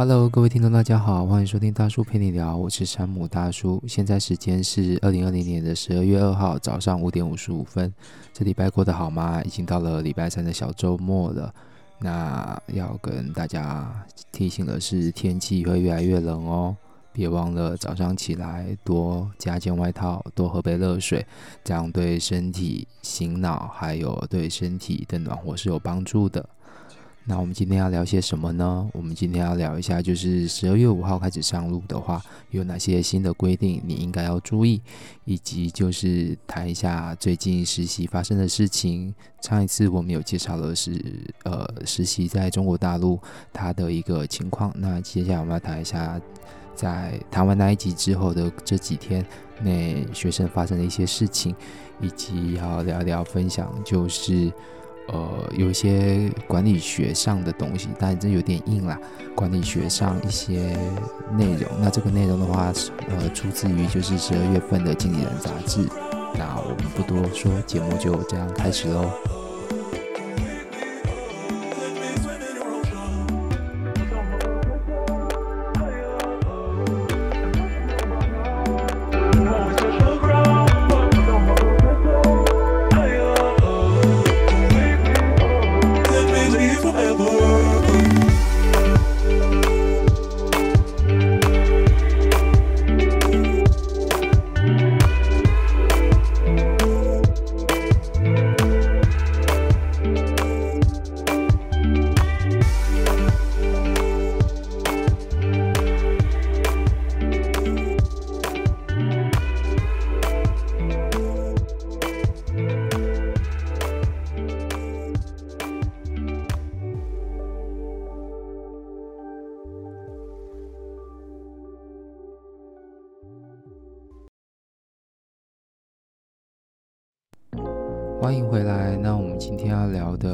Hello，各位听众，大家好，欢迎收听大叔陪你聊，我是山姆大叔。现在时间是二零二零年的十二月二号早上五点五十五分。这礼拜过得好吗？已经到了礼拜三的小周末了。那要跟大家提醒的是，天气会越来越冷哦，别忘了早上起来多加件外套，多喝杯热水，这样对身体、醒脑还有对身体的暖和是有帮助的。那我们今天要聊些什么呢？我们今天要聊一下，就是十二月五号开始上路的话，有哪些新的规定你应该要注意，以及就是谈一下最近实习发生的事情。上一次我们有介绍的是，呃，实习在中国大陆它的一个情况。那接下来我们要谈一下，在谈完那一集之后的这几天内学生发生的一些事情，以及要聊聊分享，就是。呃，有一些管理学上的东西，但这有点硬啦。管理学上一些内容，那这个内容的话，呃，出自于就是十二月份的《经理人》杂志。那我们不多说，节目就这样开始喽。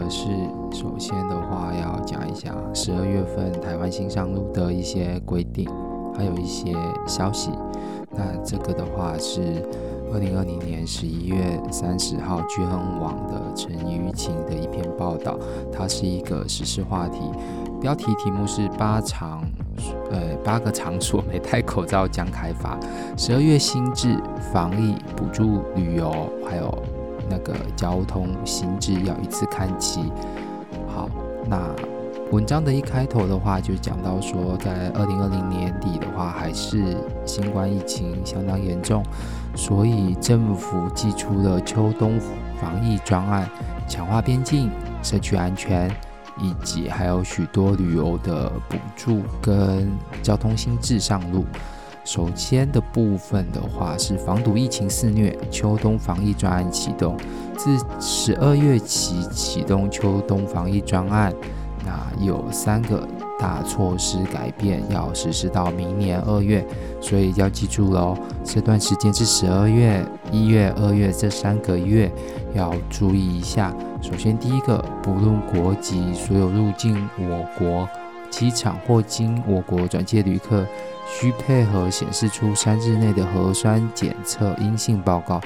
是，首先的话要讲一下十二月份台湾新上路的一些规定，还有一些消息。那这个的话是二零二零年十一月三十号巨亨网的陈舆情的一篇报道，它是一个时事话题，标题题目是八场，呃，八个场所没戴口罩将开罚，十二月新制防疫补助旅游，还有。那个交通新制要一次看齐。好，那文章的一开头的话就讲到说，在二零二零年底的话，还是新冠疫情相当严重，所以政府寄出了秋冬防疫专案，强化边境、社区安全，以及还有许多旅游的补助跟交通新制上路。首先的部分的话是防堵疫情肆虐，秋冬防疫专案启动，自十二月起启动秋冬防疫专案。那有三个大措施改变，要实施到明年二月，所以要记住喽。这段时间是十二月、一月、二月这三个月要注意一下。首先第一个，不论国籍，所有入境我国机场或经我国转介旅客。需配合显示出三日内的核酸检测阴性报告，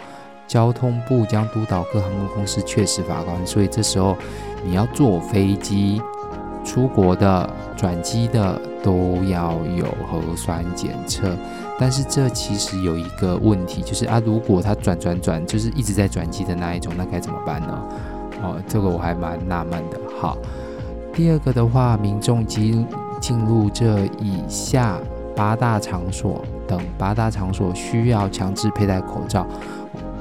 交通部将督导各航空公司确实把关。所以这时候你要坐飞机出国的、转机的都要有核酸检测。但是这其实有一个问题，就是啊，如果他转转转，就是一直在转机的那一种，那该怎么办呢？哦，这个我还蛮纳闷的。好，第二个的话，民众进进入这以下。八大场所等八大场所需要强制佩戴口罩，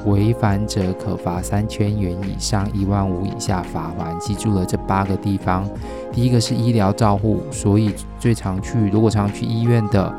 违反者可罚三千元以上一万五以下罚锾。记住了这八个地方，第一个是医疗照护，所以最常去，如果常去医院的，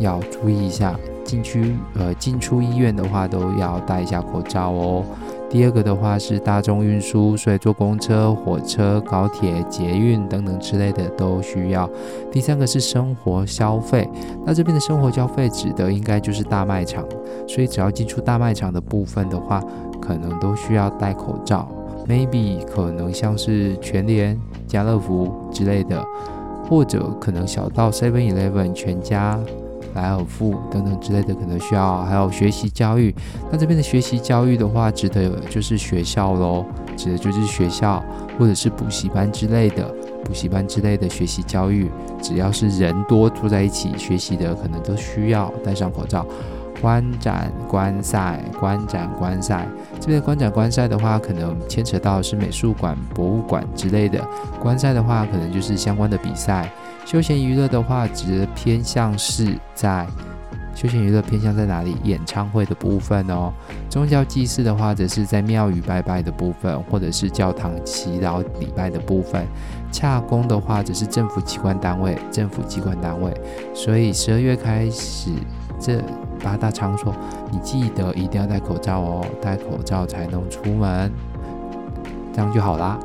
要注意一下，进去呃进出医院的话都要戴一下口罩哦。第二个的话是大众运输，所以坐公车、火车、高铁、捷运等等之类的都需要。第三个是生活消费，那这边的生活消费指的应该就是大卖场，所以只要进出大卖场的部分的话，可能都需要戴口罩。Maybe 可能像是全联、家乐福之类的，或者可能小到 Seven Eleven 全家。莱尔富等等之类的，可能需要还有学习教育。那这边的学习教育的话，指的就是学校喽，指的就是学校或者是补习班之类的。补习班之类的学习教育，只要是人多坐在一起学习的，可能都需要戴上口罩。观展观赛，观展观赛，这边的观展观赛的话，可能牵扯到是美术馆、博物馆之类的；观赛的话，可能就是相关的比赛。休闲娱乐的话，只偏向是在休闲娱乐偏向在哪里？演唱会的部分哦。宗教祭祀的话，则是在庙宇拜拜的部分，或者是教堂祈祷礼拜的部分。洽公的话，则是政府机关单位，政府机关单位。所以十二月开始这。八大场所，你记得一定要戴口罩哦，戴口罩才能出门，这样就好啦。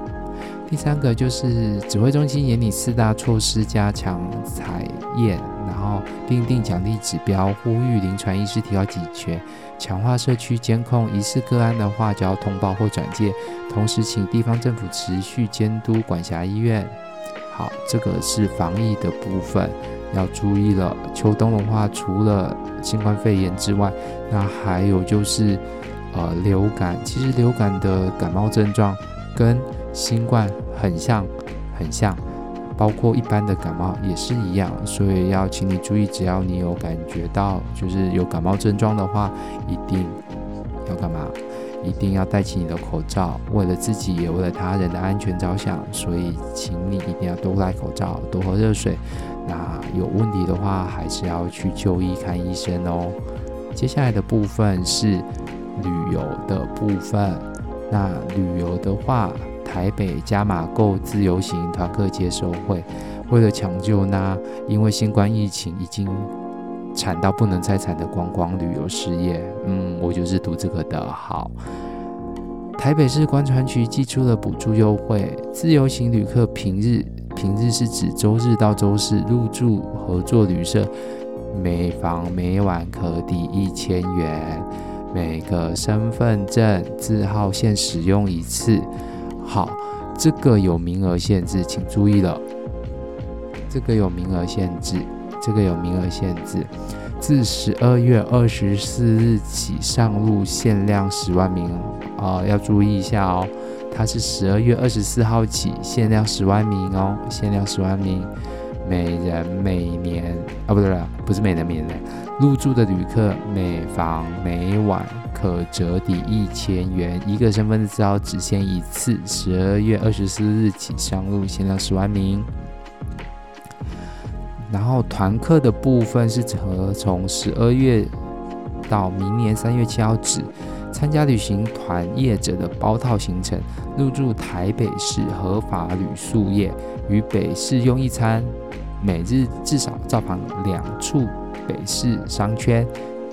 第三个就是指挥中心严拟四大措施，加强采验，然后订定奖励指标，呼吁临床医师提高警觉，强化社区监控，疑似个案的话就要通报或转介，同时请地方政府持续监督管辖医院。好，这个是防疫的部分。要注意了，秋冬的话，除了新冠肺炎之外，那还有就是，呃，流感。其实流感的感冒症状跟新冠很像，很像，包括一般的感冒也是一样。所以要请你注意，只要你有感觉到就是有感冒症状的话，一定要干嘛？一定要戴起你的口罩，为了自己也为了他人的安全着想。所以，请你一定要多戴口罩，多喝热水。那有问题的话，还是要去就医看医生哦。接下来的部分是旅游的部分。那旅游的话，台北加码购自由行团客接收会，为了抢救那因为新冠疫情已经惨到不能再惨的观光旅游事业。嗯，我就是读这个的。好，台北市观船局寄出了补助优惠，自由行旅客平日。平日是指周日到周四入住合作旅社，每房每晚可抵一千元，每个身份证字号限使用一次。好，这个有名额限制，请注意了。这个有名额限制，这个有名额限制，自十二月二十四日起上路，限量十万名啊，要注意一下哦。它是十二月二十四号起限量十万名哦，限量十万名，每人每年啊，不对了，不是每人每年，入住的旅客每房每晚可折抵一千元，一个身份证字号只限一次，十二月二十四日起上路，限量十万名。然后团客的部分是从十二月到明年三月七号止。参加旅行团业者的包套行程，入住台北市合法旅宿业，于北市用一餐，每日至少造访两处北市商圈、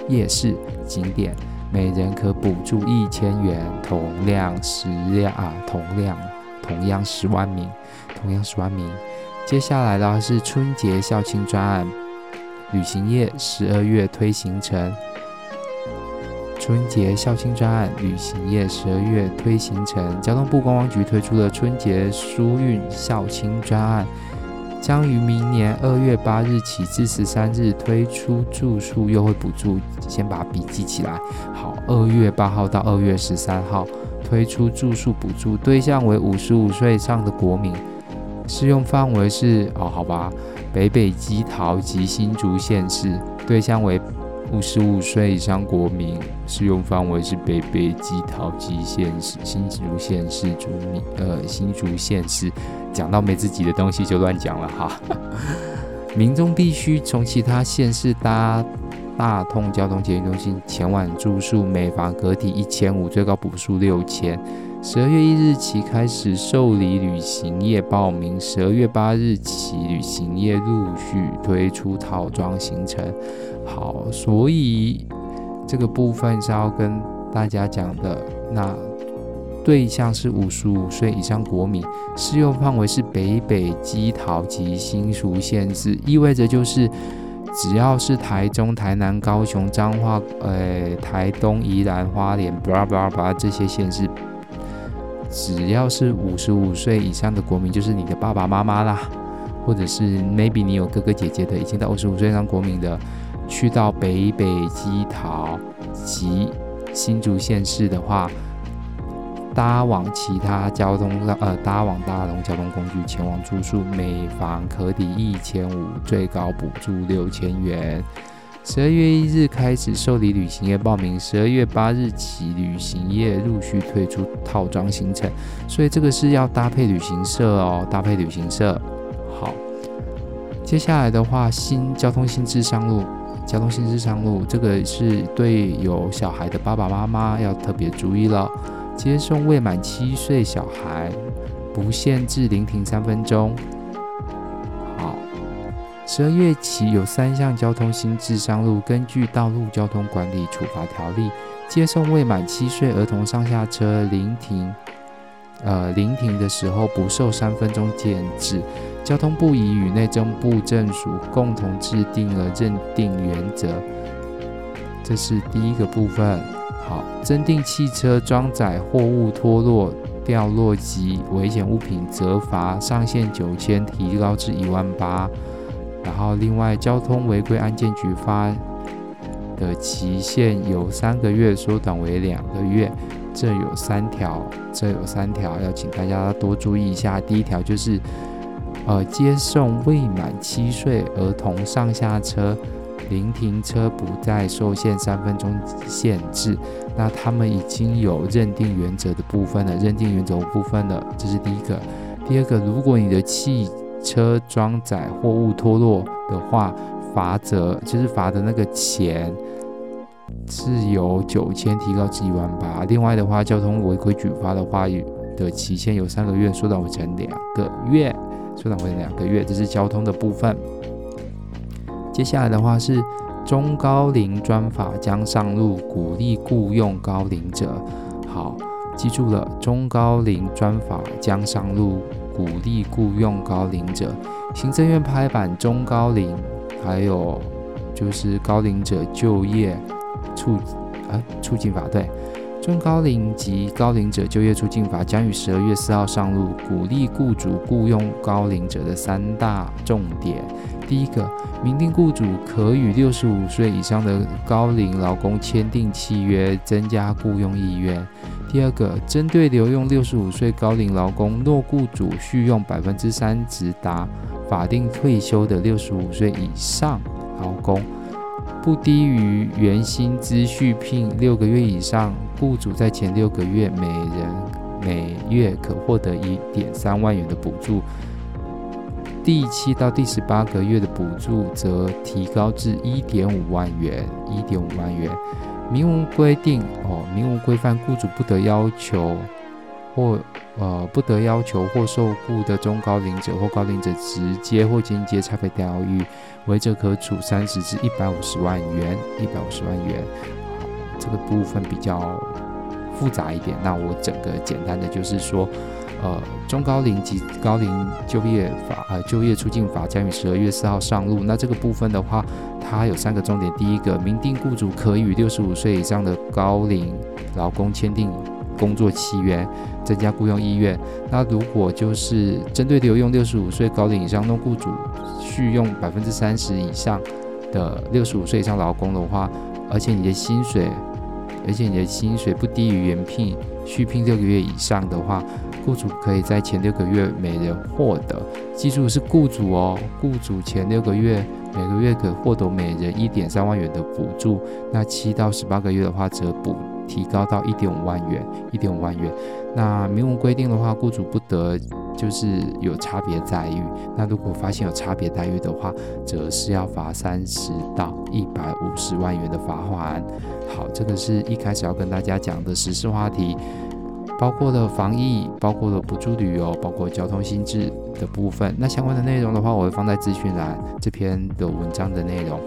夜市景点，每人可补助一千元，同样十辆啊，同样同样十万名，同样十万名。接下来的是春节校庆专案，旅行业十二月推行程。春节校庆专案，旅行业十二月推行程。交通部观光局推出了春节疏运校庆专案，将于明年二月八日起至十三日推出住宿优惠补助。先把笔记起来。好，二月八号到二月十三号推出住宿补助，对象为五十五岁以上的国民，适用范围是哦，好吧，北北基桃及新竹县市，对象为。五十五岁以上国民适用范围是北北基桃及县市、新竹县市住民，呃，新竹县市。讲到没自己的东西就乱讲了哈。民众必须从其他县市搭大通交通捷运中心前往住宿，每房可抵一千五，最高补助六千。十二月一日起开始受理旅行业报名，十二月八日起旅行业陆续推出套装行程。好，所以这个部分是要跟大家讲的。那对象是五十五岁以上国民，适用范围是北北基桃及新竹县市，意味着就是只要是台中、台南、高雄、彰化、呃台东、宜兰、花莲，巴拉巴拉巴拉这些县市。只要是五十五岁以上的国民，就是你的爸爸妈妈啦，或者是 maybe 你有哥哥姐姐的，已经到五十五岁以上国民的，去到北北基桃及新竹县市的话，搭往其他交通呃搭往大众交通工具前往住宿，每房可抵一千五，最高补助六千元。十二月一日开始受理旅行业报名，十二月八日起旅行业陆续推出套装行程，所以这个是要搭配旅行社哦，搭配旅行社。好，接下来的话，新交通新制上路，交通新制上路，这个是对有小孩的爸爸妈妈要特别注意了。接送未满七岁小孩，不限制临停三分钟。好，十二月起有三项交通新制上路。根据《道路交通管理处罚条例》，接送未满七岁儿童上下车，临停，呃，临停的时候不受三分钟限制。交通部已与内政部政署共同制定了认定原则。这是第一个部分。好，增订汽车装载货物脱落、掉落及危险物品，责罚上限九千，提高至一万八。然后，另外交通违规案件举发的期限由三个月缩短为两个月。这有三条，这有三条，要请大家多注意一下。第一条就是，呃，接送未满七岁儿童上下车。临停车不再受限三分钟限制，那他们已经有认定原则的部分了。认定原则部分了，这是第一个。第二个，如果你的汽车装载货物脱落的话，罚则就是罚的那个钱是由九千提高至一万八。另外的话，交通违规举发的话，的期限由三个月缩短为成两个月，缩短为两个月。这是交通的部分。接下来的话是中高龄专法将上路，鼓励雇用高龄者。好，记住了，中高龄专法将上路，鼓励雇用高龄者。行政院拍板中高龄，还有就是高龄者就业促啊促进法，对，中高龄及高龄者就业促进法将于十二月四号上路，鼓励雇主雇佣高龄者的三大重点。第一个，明定雇主可与六十五岁以上的高龄劳工签订契约，增加雇佣意愿。第二个，针对留用六十五岁高龄劳工，若雇主续用百分之三直达法定退休的六十五岁以上劳工，不低于原薪资续聘六个月以上，雇主在前六个月每人每月可获得一点三万元的补助。第七到第十八个月的补助则提高至一点五万元，一点五万元。明文规定哦，明文规范，雇主不得要求或呃不得要求或受雇的中高龄者或高龄者直接或间接差别待遇，违者可处三十至一百五十万元，一百五十万元。这个部分比较复杂一点，那我整个简单的就是说。呃，中高龄及高龄就业法，呃，就业促进法将于十二月四号上路。那这个部分的话，它有三个重点。第一个，明定雇主可与六十五岁以上的高龄劳工签订工作契约，增加雇佣意愿。那如果就是针对留用六十五岁高龄以上的雇主续用百分之三十以上的六十五岁以上劳工的话，而且你的薪水，而且你的薪水不低于原聘续聘六个月以上的话。雇主可以在前六个月每人获得，记住是雇主哦，雇主前六个月每个月可获得每人一点三万元的补助，那七到十八个月的话则补提高到一点五万元，一点五万元。那明文规定的话，雇主不得就是有差别待遇，那如果发现有差别待遇的话，则是要罚三十到一百五十万元的罚款。好，这个是一开始要跟大家讲的实事话题。包括了防疫，包括了补助旅游，包括交通新制的部分。那相关的内容的话，我会放在资讯栏这篇的文章的内容。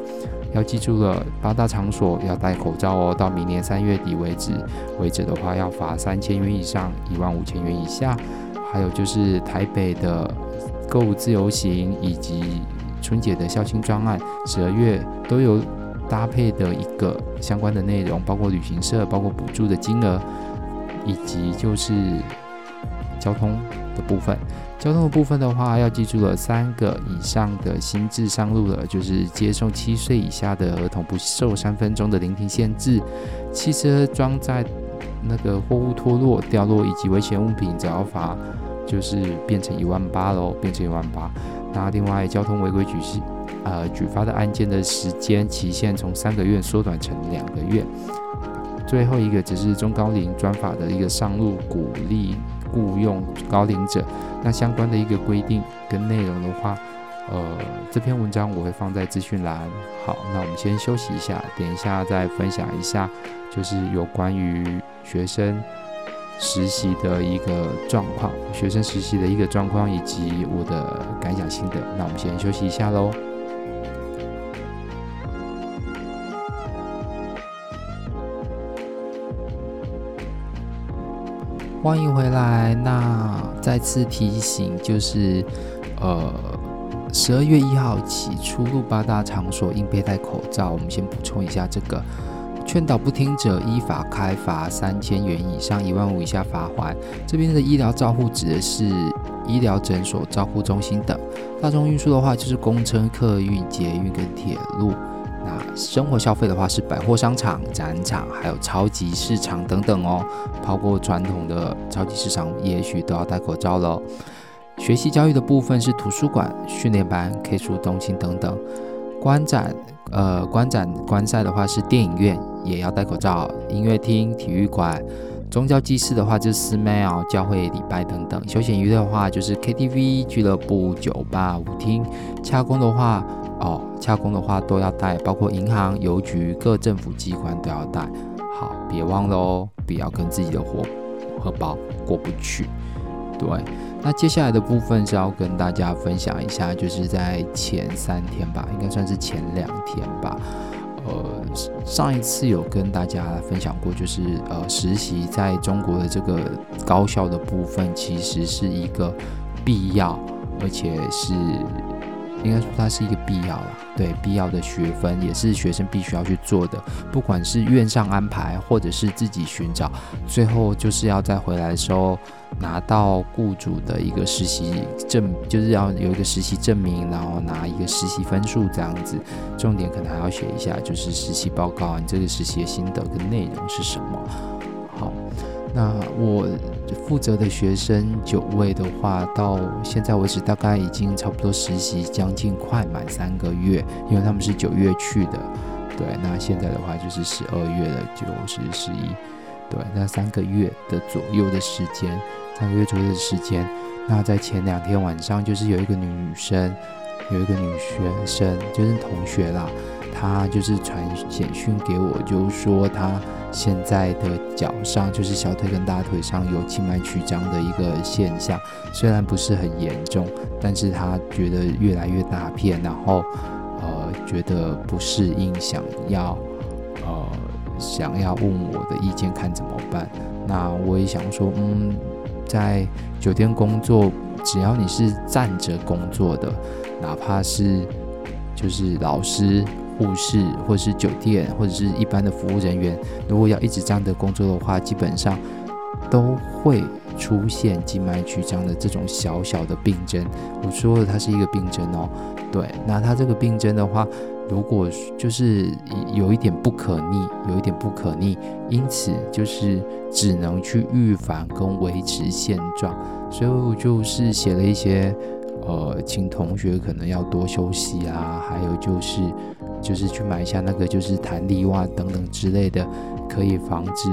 要记住了，八大场所要戴口罩哦。到明年三月底为止，违者的话要罚三千元以上一万五千元以下。还有就是台北的购物自由行以及春节的孝亲专案，十二月都有搭配的一个相关的内容，包括旅行社，包括补助的金额。以及就是交通的部分，交通的部分的话，要记住了三个以上的新制上路了，就是接送七岁以下的儿童不受三分钟的聆听限制，汽车装载那个货物脱落、掉落以及危险物品，只要罚就是变成一万八喽，变成一万八。那另外交通违规举事呃举发的案件的时间期限从三个月缩短成两个月。最后一个只是中高龄专法的一个上路鼓励雇佣高龄者，那相关的一个规定跟内容的话，呃，这篇文章我会放在资讯栏。好，那我们先休息一下，等一下再分享一下，就是有关于学生实习的一个状况，学生实习的一个状况以及我的感想心得。那我们先休息一下喽。欢迎回来。那再次提醒，就是呃，十二月一号起，出入八大场所应佩戴口罩。我们先补充一下这个，劝导不听者依法开罚三千元以上一万五以下罚锾。这边的医疗照护指的是医疗诊所、照护中心等。大众运输的话，就是公车、客运、捷运跟铁路。那生活消费的话是百货商场、展场，还有超级市场等等哦。包括传统的超级市场，也许都要戴口罩喽。学习教育的部分是图书馆、训练班、K 书中心等等。观展，呃，观展观赛的话是电影院，也要戴口罩。音乐厅、体育馆、宗教祭祀的话就是寺庙、教会礼拜等等。休闲娱乐的话就是 KTV、俱乐部、酒吧、舞厅。洽公的话。哦，洽公的话都要带，包括银行、邮局、各政府机关都要带。好，别忘了哦，不要跟自己的荷荷包过不去。对，那接下来的部分是要跟大家分享一下，就是在前三天吧，应该算是前两天吧。呃，上一次有跟大家分享过，就是呃，实习在中国的这个高校的部分，其实是一个必要，而且是。应该说它是一个必要啦，对，必要的学分也是学生必须要去做的，不管是院上安排或者是自己寻找，最后就是要再回来的时候拿到雇主的一个实习证，就是要有一个实习证明，然后拿一个实习分数这样子。重点可能还要写一下，就是实习报告，你这个实习的心得跟内容是什么？好，那我。负责的学生九位的话，到现在为止大概已经差不多实习将近快满三个月，因为他们是九月去的，对，那现在的话就是十二月的九十十一，对，那三个月的左右的时间，三个月左右的时间，那在前两天晚上就是有一个女生，有一个女学生，就是同学啦，她就是传简讯给我，就说她。现在的脚上就是小腿跟大腿上有静脉曲张的一个现象，虽然不是很严重，但是他觉得越来越大片，然后呃觉得不适应，想要呃想要问我的意见看怎么办。那我也想说，嗯，在酒店工作，只要你是站着工作的，哪怕是就是老师。护士或是酒店或者是一般的服务人员，如果要一直这样的工作的话，基本上都会出现静脉曲张的这种小小的病症。我说的它是一个病症哦，对，那它这个病症的话，如果就是有一点不可逆，有一点不可逆，因此就是只能去预防跟维持现状。所以我就是写了一些，呃，请同学可能要多休息啊，还有就是。就是去买一下那个，就是弹力袜等等之类的，可以防止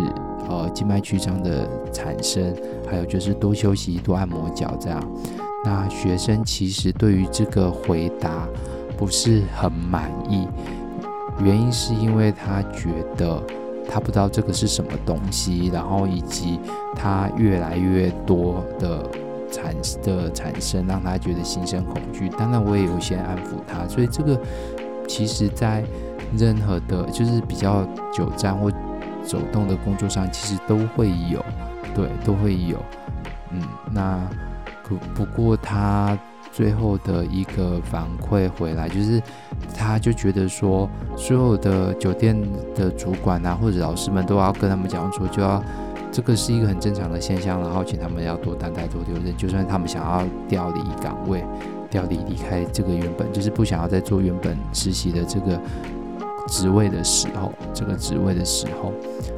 呃静脉曲张的产生。还有就是多休息、多按摩脚这样。那学生其实对于这个回答不是很满意，原因是因为他觉得他不知道这个是什么东西，然后以及他越来越多的产的产生，让他觉得心生恐惧。当然我也有先安抚他，所以这个。其实，在任何的，就是比较久站或走动的工作上，其实都会有，对，都会有。嗯，那不不过他最后的一个反馈回来，就是他就觉得说，所有的酒店的主管啊，或者老师们都要跟他们讲说，就要这个是一个很正常的现象，然后请他们要多担待、多留任，就算他们想要调离岗位。调离离开这个原本就是不想要再做原本实习的这个职位的时候，这个职位的时候，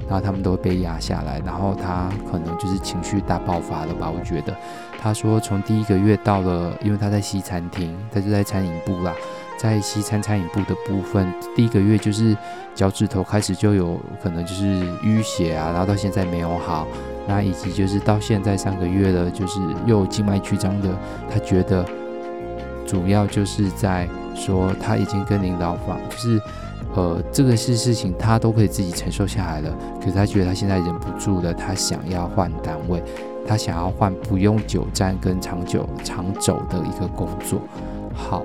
然后他们都被压下来，然后他可能就是情绪大爆发了吧？我觉得，他说从第一个月到了，因为他在西餐厅，他就在餐饮部啦，在西餐餐饮部的部分，第一个月就是脚趾头开始就有可能就是淤血啊，然后到现在没有好，那以及就是到现在三个月了，就是又静脉曲张的，他觉得主要就是在说他已经跟领导房就是。呃，这个是事情，他都可以自己承受下来了。可是他觉得他现在忍不住了，他想要换单位，他想要换不用久站跟长久长走的一个工作。好，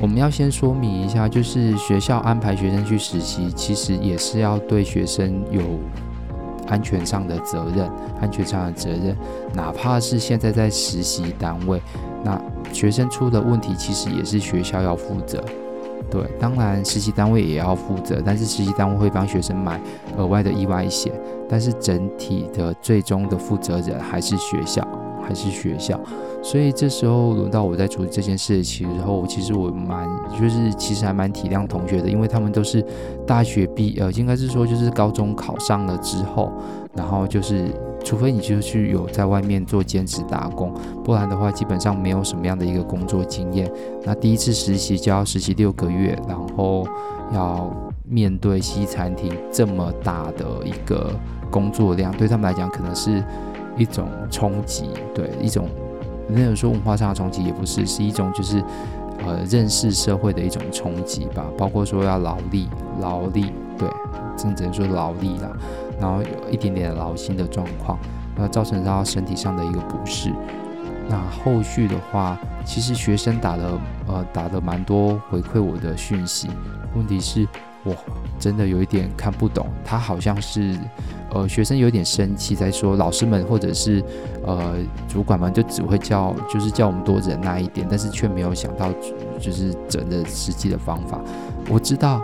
我们要先说明一下，就是学校安排学生去实习，其实也是要对学生有安全上的责任，安全上的责任。哪怕是现在在实习单位，那学生出的问题，其实也是学校要负责。对，当然实习单位也要负责，但是实习单位会帮学生买额外的意外险，但是整体的最终的负责人还是学校，还是学校。所以这时候轮到我在处理这件事情的时候，其实我蛮就是其实还蛮体谅同学的，因为他们都是大学毕呃，应该是说就是高中考上了之后，然后就是。除非你就去有在外面做兼职打工，不然的话基本上没有什么样的一个工作经验。那第一次实习就要实习六个月，然后要面对西餐厅这么大的一个工作量，对他们来讲可能是一种冲击，对一种没有说文化上的冲击也不是，是一种就是呃认识社会的一种冲击吧。包括说要劳力，劳力，对，真正说劳力啦。然后有一点点劳心的状况，那造成他身体上的一个不适。那后续的话，其实学生打了呃打了蛮多回馈我的讯息。问题是，我真的有一点看不懂。他好像是呃学生有点生气，在说老师们或者是呃主管们就只会叫就是叫我们多忍耐一点，但是却没有想到就是整的实际的方法。我知道。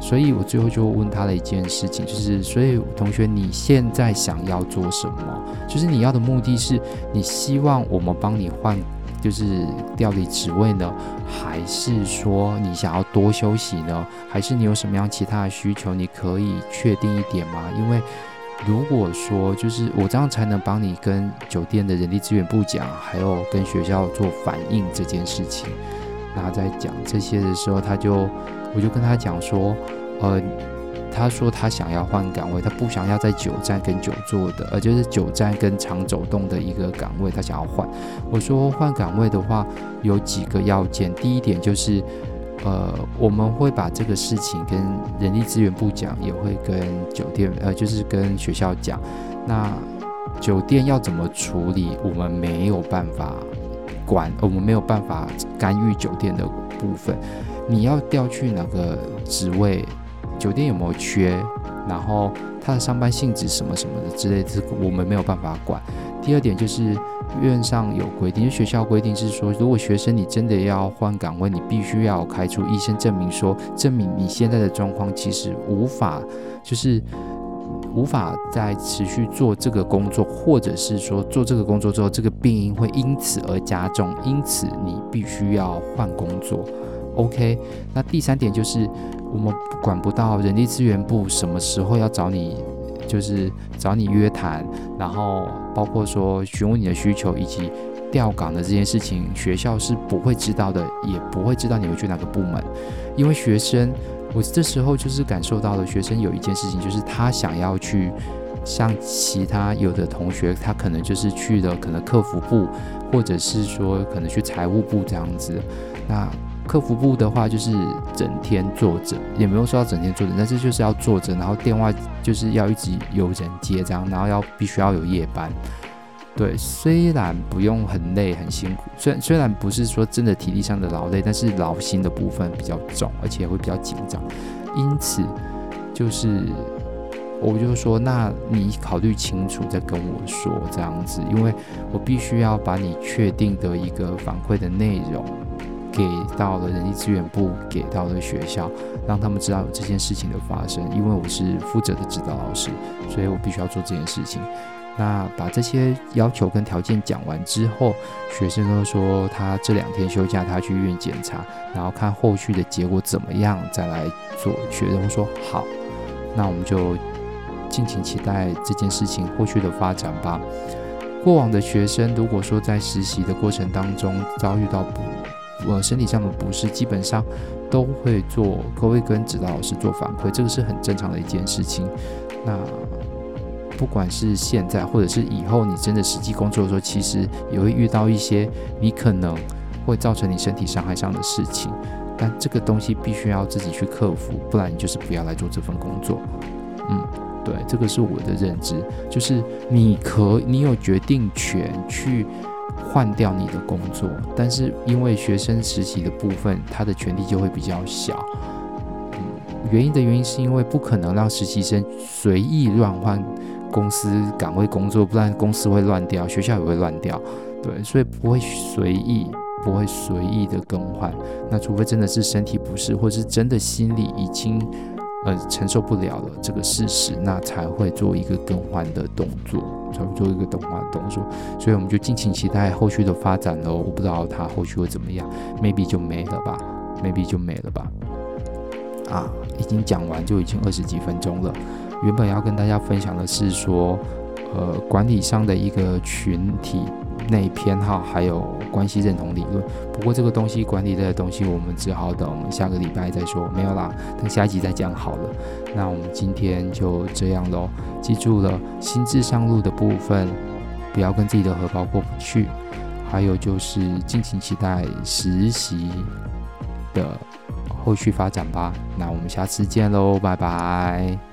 所以我最后就问他了一件事情，就是，所以同学，你现在想要做什么？就是你要的目的是，你希望我们帮你换，就是调离职位呢，还是说你想要多休息呢？还是你有什么样其他的需求？你可以确定一点吗？因为如果说就是我这样才能帮你跟酒店的人力资源部讲，还有跟学校做反映这件事情。那在讲这些的时候，他就。我就跟他讲说，呃，他说他想要换岗位，他不想要在久站跟久坐的，呃，就是久站跟常走动的一个岗位，他想要换。我说换岗位的话有几个要件，第一点就是，呃，我们会把这个事情跟人力资源部讲，也会跟酒店，呃，就是跟学校讲。那酒店要怎么处理，我们没有办法管，我们没有办法干预酒店的部分。你要调去哪个职位？酒店有没有缺？然后他的上班性质什么什么的之类的，我们没有办法管。第二点就是院上有规定，学校规定是说，如果学生你真的要换岗位，你必须要开出医生证明说，说证明你现在的状况其实无法，就是无法再持续做这个工作，或者是说做这个工作之后，这个病因会因此而加重，因此你必须要换工作。OK，那第三点就是我们管不到人力资源部什么时候要找你，就是找你约谈，然后包括说询问你的需求以及调岗的这件事情，学校是不会知道的，也不会知道你会去哪个部门，因为学生，我这时候就是感受到了学生有一件事情，就是他想要去像其他有的同学，他可能就是去了可能客服部，或者是说可能去财务部这样子，那。客服部的话就是整天坐着，也没有说要整天坐着，但是就是要坐着，然后电话就是要一直有人接这样，然后要必须要有夜班。对，虽然不用很累很辛苦，虽然虽然不是说真的体力上的劳累，但是劳心的部分比较重，而且会比较紧张。因此，就是我就说，那你考虑清楚再跟我说这样子，因为我必须要把你确定的一个反馈的内容。给到了人力资源部，给到了学校，让他们知道有这件事情的发生。因为我是负责的指导老师，所以我必须要做这件事情。那把这些要求跟条件讲完之后，学生都说他这两天休假，他去医院检查，然后看后续的结果怎么样，再来做学生。说好，那我们就敬请期待这件事情后续的发展吧。过往的学生如果说在实习的过程当中遭遇到不呃身体上的不适，基本上都会做，都会跟指导老师做反馈，这个是很正常的一件事情。那不管是现在或者是以后，你真的实际工作的时候，其实也会遇到一些你可能会造成你身体伤害上的事情，但这个东西必须要自己去克服，不然你就是不要来做这份工作。嗯，对，这个是我的认知，就是 你可你有决定权去换掉你的工作，但是因为学生实习的部分，他的权利就会比较小。原因的原因是因为不可能让实习生随意乱换公司岗位工作，不然公司会乱掉，学校也会乱掉。对，所以不会随意，不会随意的更换。那除非真的是身体不适，或是真的心里已经呃承受不了了这个事实，那才会做一个更换的动作，才会做一个更换的动作。所以我们就敬请期待后续的发展喽。我不知道它后续会怎么样，maybe 就没了吧，maybe 就没了吧。啊，已经讲完就已经二十几分钟了。原本要跟大家分享的是说，呃，管理上的一个群体内偏好，还有关系认同理论。不过这个东西管理类的东西，我们只好等下个礼拜再说。没有啦，等下一集再讲好了。那我们今天就这样喽。记住了，心智上路的部分，不要跟自己的荷包过不去。还有就是，敬请期待实习的后续发展吧，那我们下次见喽，拜拜。